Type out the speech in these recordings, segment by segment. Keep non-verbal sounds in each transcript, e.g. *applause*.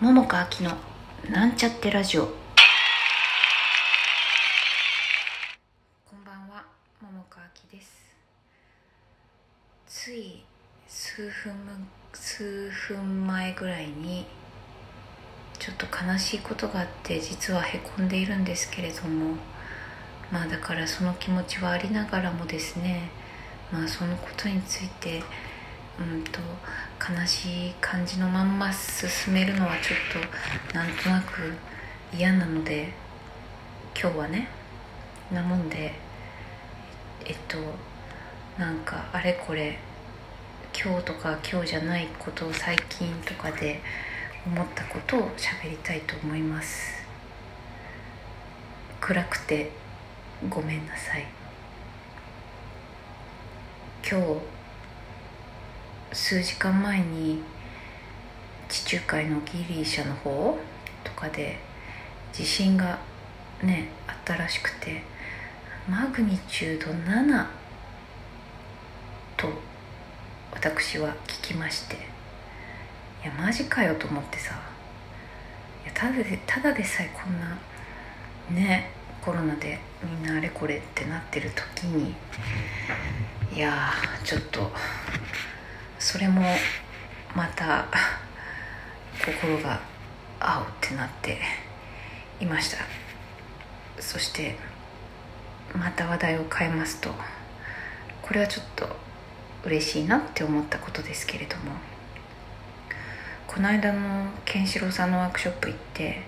桃佳明のなんちゃってラジオ。こんばんは桃佳明です。つい数分数分前ぐらいにちょっと悲しいことがあって実はへこんでいるんですけれどもまあだからその気持ちはありながらもですねまあそのことについてうんと悲しい感じのまんま進めるのはちょっとなんとなく嫌なので今日はねなもんでえっとなんかあれこれ今日とか今日じゃないことを最近とかで思ったことを喋りたいと思います。暗くてごめんなさい。今日数時間前に地中海のギリシャの方とかで地震がねあったらしくてマグニチュード7と私は聞きましていやマジかよと思ってさいやただでただでさえこんなねコロナでみんなあれこれってなってる時にいやちょっとそれもまた心が青ってなっていました。そしてまた話題を変えますとこれはちょっと嬉しいなって思ったことですけれどもこの間のケンシロウさんのワークショップ行って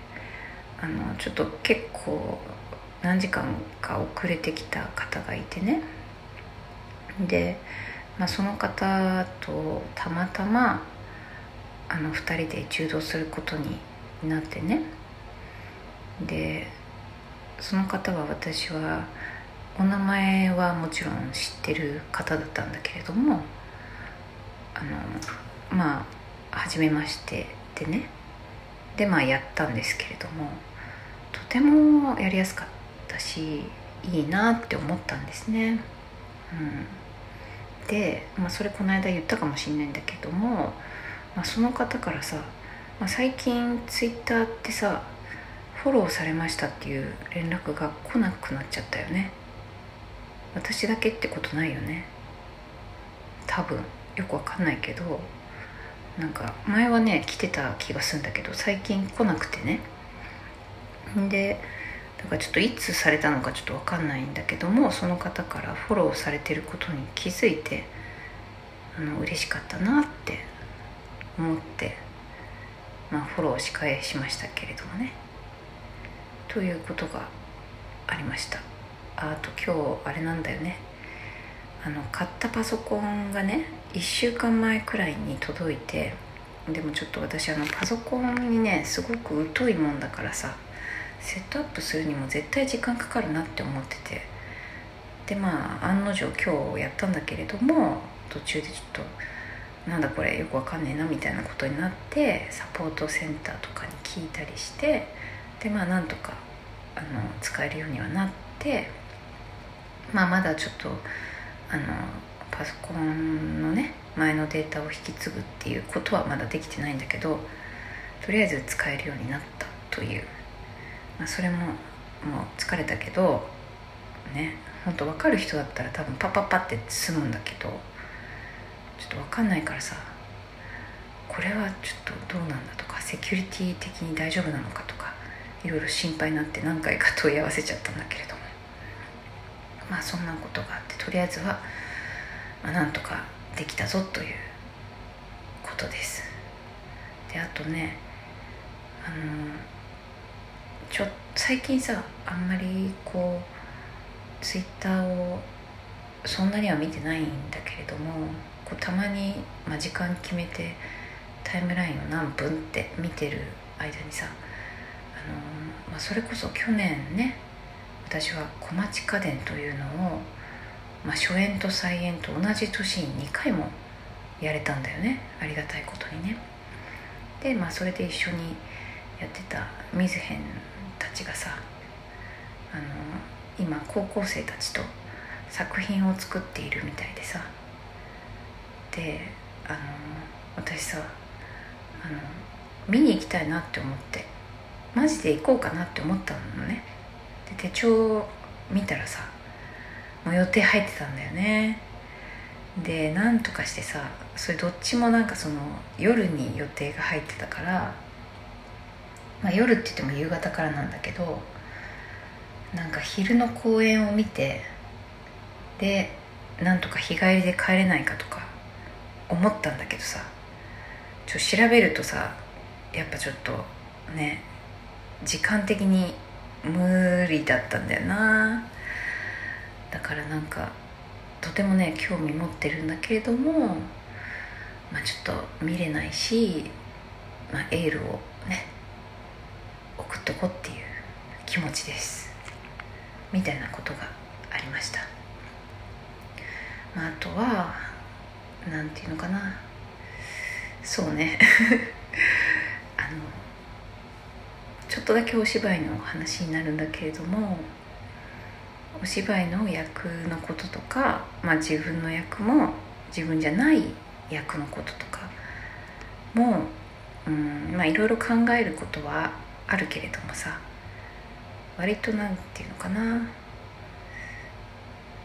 あのちょっと結構何時間か遅れてきた方がいてね。でまあ、その方とたまたまあの2人で柔道することになってね。でその方は私はお名前はもちろん知ってる方だったんだけれどもあのまあ初めましてでね。でまあやったんですけれどもとてもやりやすかったしいいなって思ったんですね。うん。で、まあ、それこの間言ったかもしれないんだけども、まあ、その方からさ、まあ、最近ツイッターってさフォローされましたっていう連絡が来なくなっちゃったよね。私だけってことないよね。多分。よくわかんないけどなんか前はね来てた気がするんだけど最近来なくてね。でだからちょっといつされたのかちょっと分かんないんだけどもその方からフォローされてることに気づいてあの嬉しかったなって思って、まあ、フォローし返しましたけれどもね。ということがありました。あと今日あれなんだよね。あの買ったパソコンがね1週間前くらいに届いてでもちょっと私あのパソコンにねすごく疎いもんだからさセットアップするにも絶対時間かかるなって思ってて。でまあ案の定今日やったんだけれども途中でちょっとなんだこれよくわかんねえなみたいなことになってサポートセンターとかに聞いたりしてでまあなんとかあの使えるようにはなってまあまだちょっとあのパソコンのね前のデータを引き継ぐっていうことはまだできてないんだけどとりあえず使えるようになったというまあ、それももう疲れたけどね本当分かる人だったら多分パッパッパって済むんだけどちょっと分かんないからさこれはちょっとどうなんだとかセキュリティ的に大丈夫なのかとかいろいろ心配になって何回か問い合わせちゃったんだけれども。まあそんなことがあってとりあえずは、まあ、なんとかできたぞということです。であとねあのちょ最近さあんまりこうツイッターをそんなには見てないんだけれどもこうたまに、まあ、時間決めてタイムラインを何分って見てる間にさ、あのー、まあ、それこそ去年ね私は小町家電というのを、まあ、初演と再演と同じ年に2回もやれたんだよねありがたいことにね。でまあそれで一緒にやってた水辺たちがさあの今高校生たちと作品を作っているみたいでさ。であの私さあの見に行きたいなって思って。マジで行こうかなって思ったのね。で手帳を見たらさもう予定入ってたんだよね。でなんとかしてさそれどっちもなんかその夜に予定が入ってたからまあ夜って言っても夕方からなんだけどなんか昼の公演を見てでなんとか日帰りで帰れないかとか思ったんだけどさちょ調べるとさやっぱちょっとね時間的に無理だったんだよな。だからなんかとてもね興味持ってるんだけれどもまあちょっと見れないし、まあ、エールをね送っとこうっていう気持ちです。みたいなことがありました、まあ、あとはなんていうのかな。そうね。*laughs* あのちょっとだけお芝居の話になるんだけれどもお芝居の役のこととか、まあ、自分の役も自分じゃない役のこととかもうんまあいろいろ考えることはあるけれどもさ割となんていうのかな。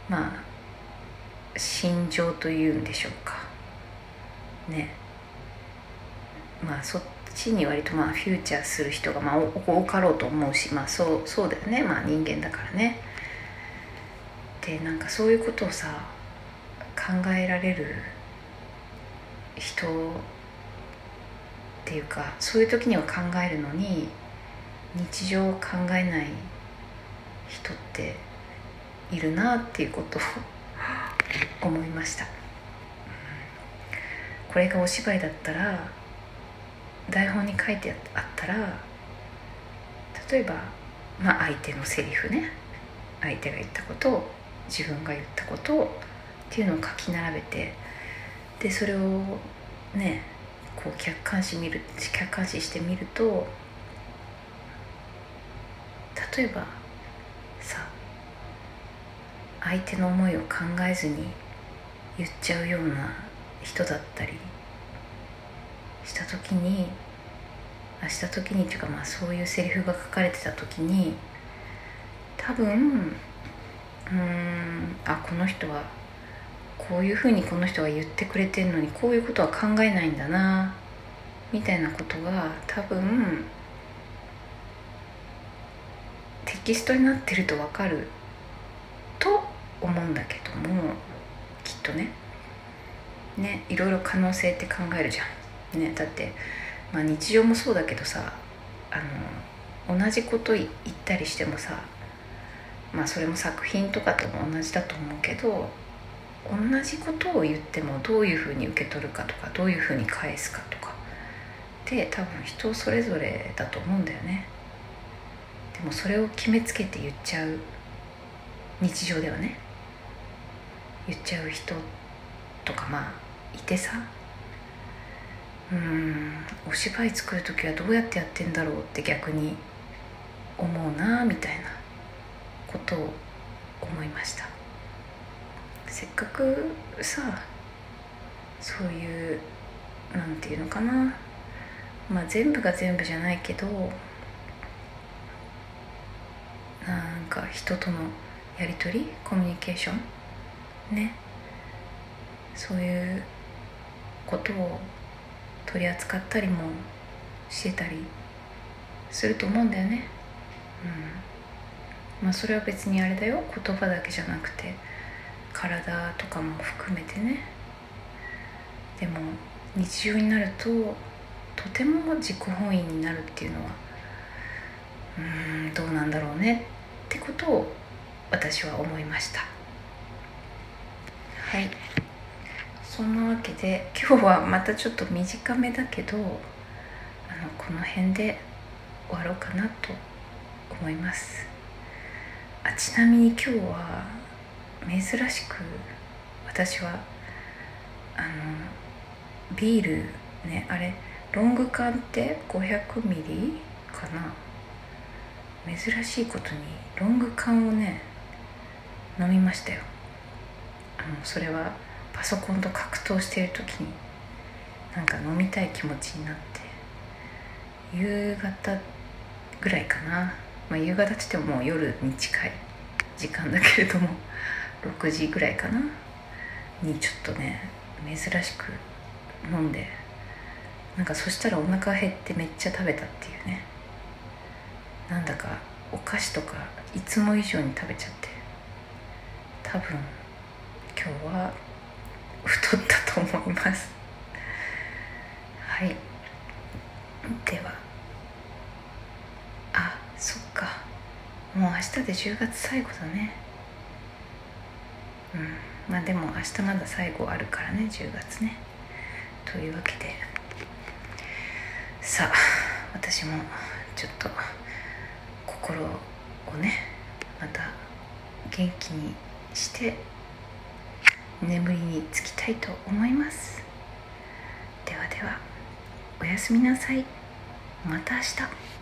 まあ心情というんでしょうか。ね。まあそっちに割とまあフューチャーする人がまあ多かろうと思うしまあそうそうだよね。まあ人間だからね。でなんかそういうことをさ考えられる人っていうかそういう時には考えるのに日常を考えない人っているなっていうことを *laughs* 思いました。これがお芝居だったら台本に書いてあったら例えば、まあ、相手のセリフね。相手が言ったことを自分が言ったことをっていうのを書き並べてでそれをねこう客観視見る客観視してみると例えばさ相手の思いを考えずに言っちゃうような人だったりした時にあした時にっていうかまあそういうセリフが書かれてた時に多分うんあこの人はこういうふうにこの人が言ってくれてるのにこういうことは考えないんだなみたいなことが多分テキストになってると分かる。と思うんだけどもきっとね。ねいろいろ可能性って考えるじゃん、ね、だって、まあ、日常もそうだけどさあの同じこと言ったりしてもさまあそれも作品とかとも同じだと思うけど同じことを言ってもどういうふうに受け取るかとかどういうふうに返すかとかって多分人それぞれだと思うんだよね。でもそれを決めつけて言っちゃう日常ではね。言っちゃう人とかまあいてさ。うんお芝居作る時はどうやってやってんだろうって逆に思うなみたいなことを思いました。せっかくさそういうなんていうのかな。まあ全部が全部じゃないけどなんか人とのやり取りコミュニケーション？ね。そういうことを取り扱ったりもしてたりすると思うんだよね。うん。まあそれは別にあれだよ。言葉だけじゃなくて体とかも含めてね。でも日常になるととても自己本位になるっていうのはうんどうなんだろうね。ってことを私は思いました。はい。そんなわけで今日はまたちょっと短めだけどあのこの辺で終わろうかなと思います。あちなみに今日は珍しく私はあのビールねあれロング缶って500ミリかな珍しいことにロング缶をね飲みましたよ。あのそれはパソコンと格闘している時になんか飲みたい気持ちになって夕方ぐらいかな、まあ、夕方っつってももう夜に近い時間だけれども *laughs* 6時ぐらいかな。にちょっとね珍しく飲んでなんかそしたらお腹減ってめっちゃ食べたっていうね。なんだかお菓子とかいつも以上に食べちゃって。多分今日は太ったと思います。はい。では。あそっか。もう明日で10月最後だね。うん。まあでも明日まだ最後あるからね10月ね。というわけで。さあ私もちょっと心をねまた元気にして眠りにつきたいと思います。ではではおやすみなさい。また明日。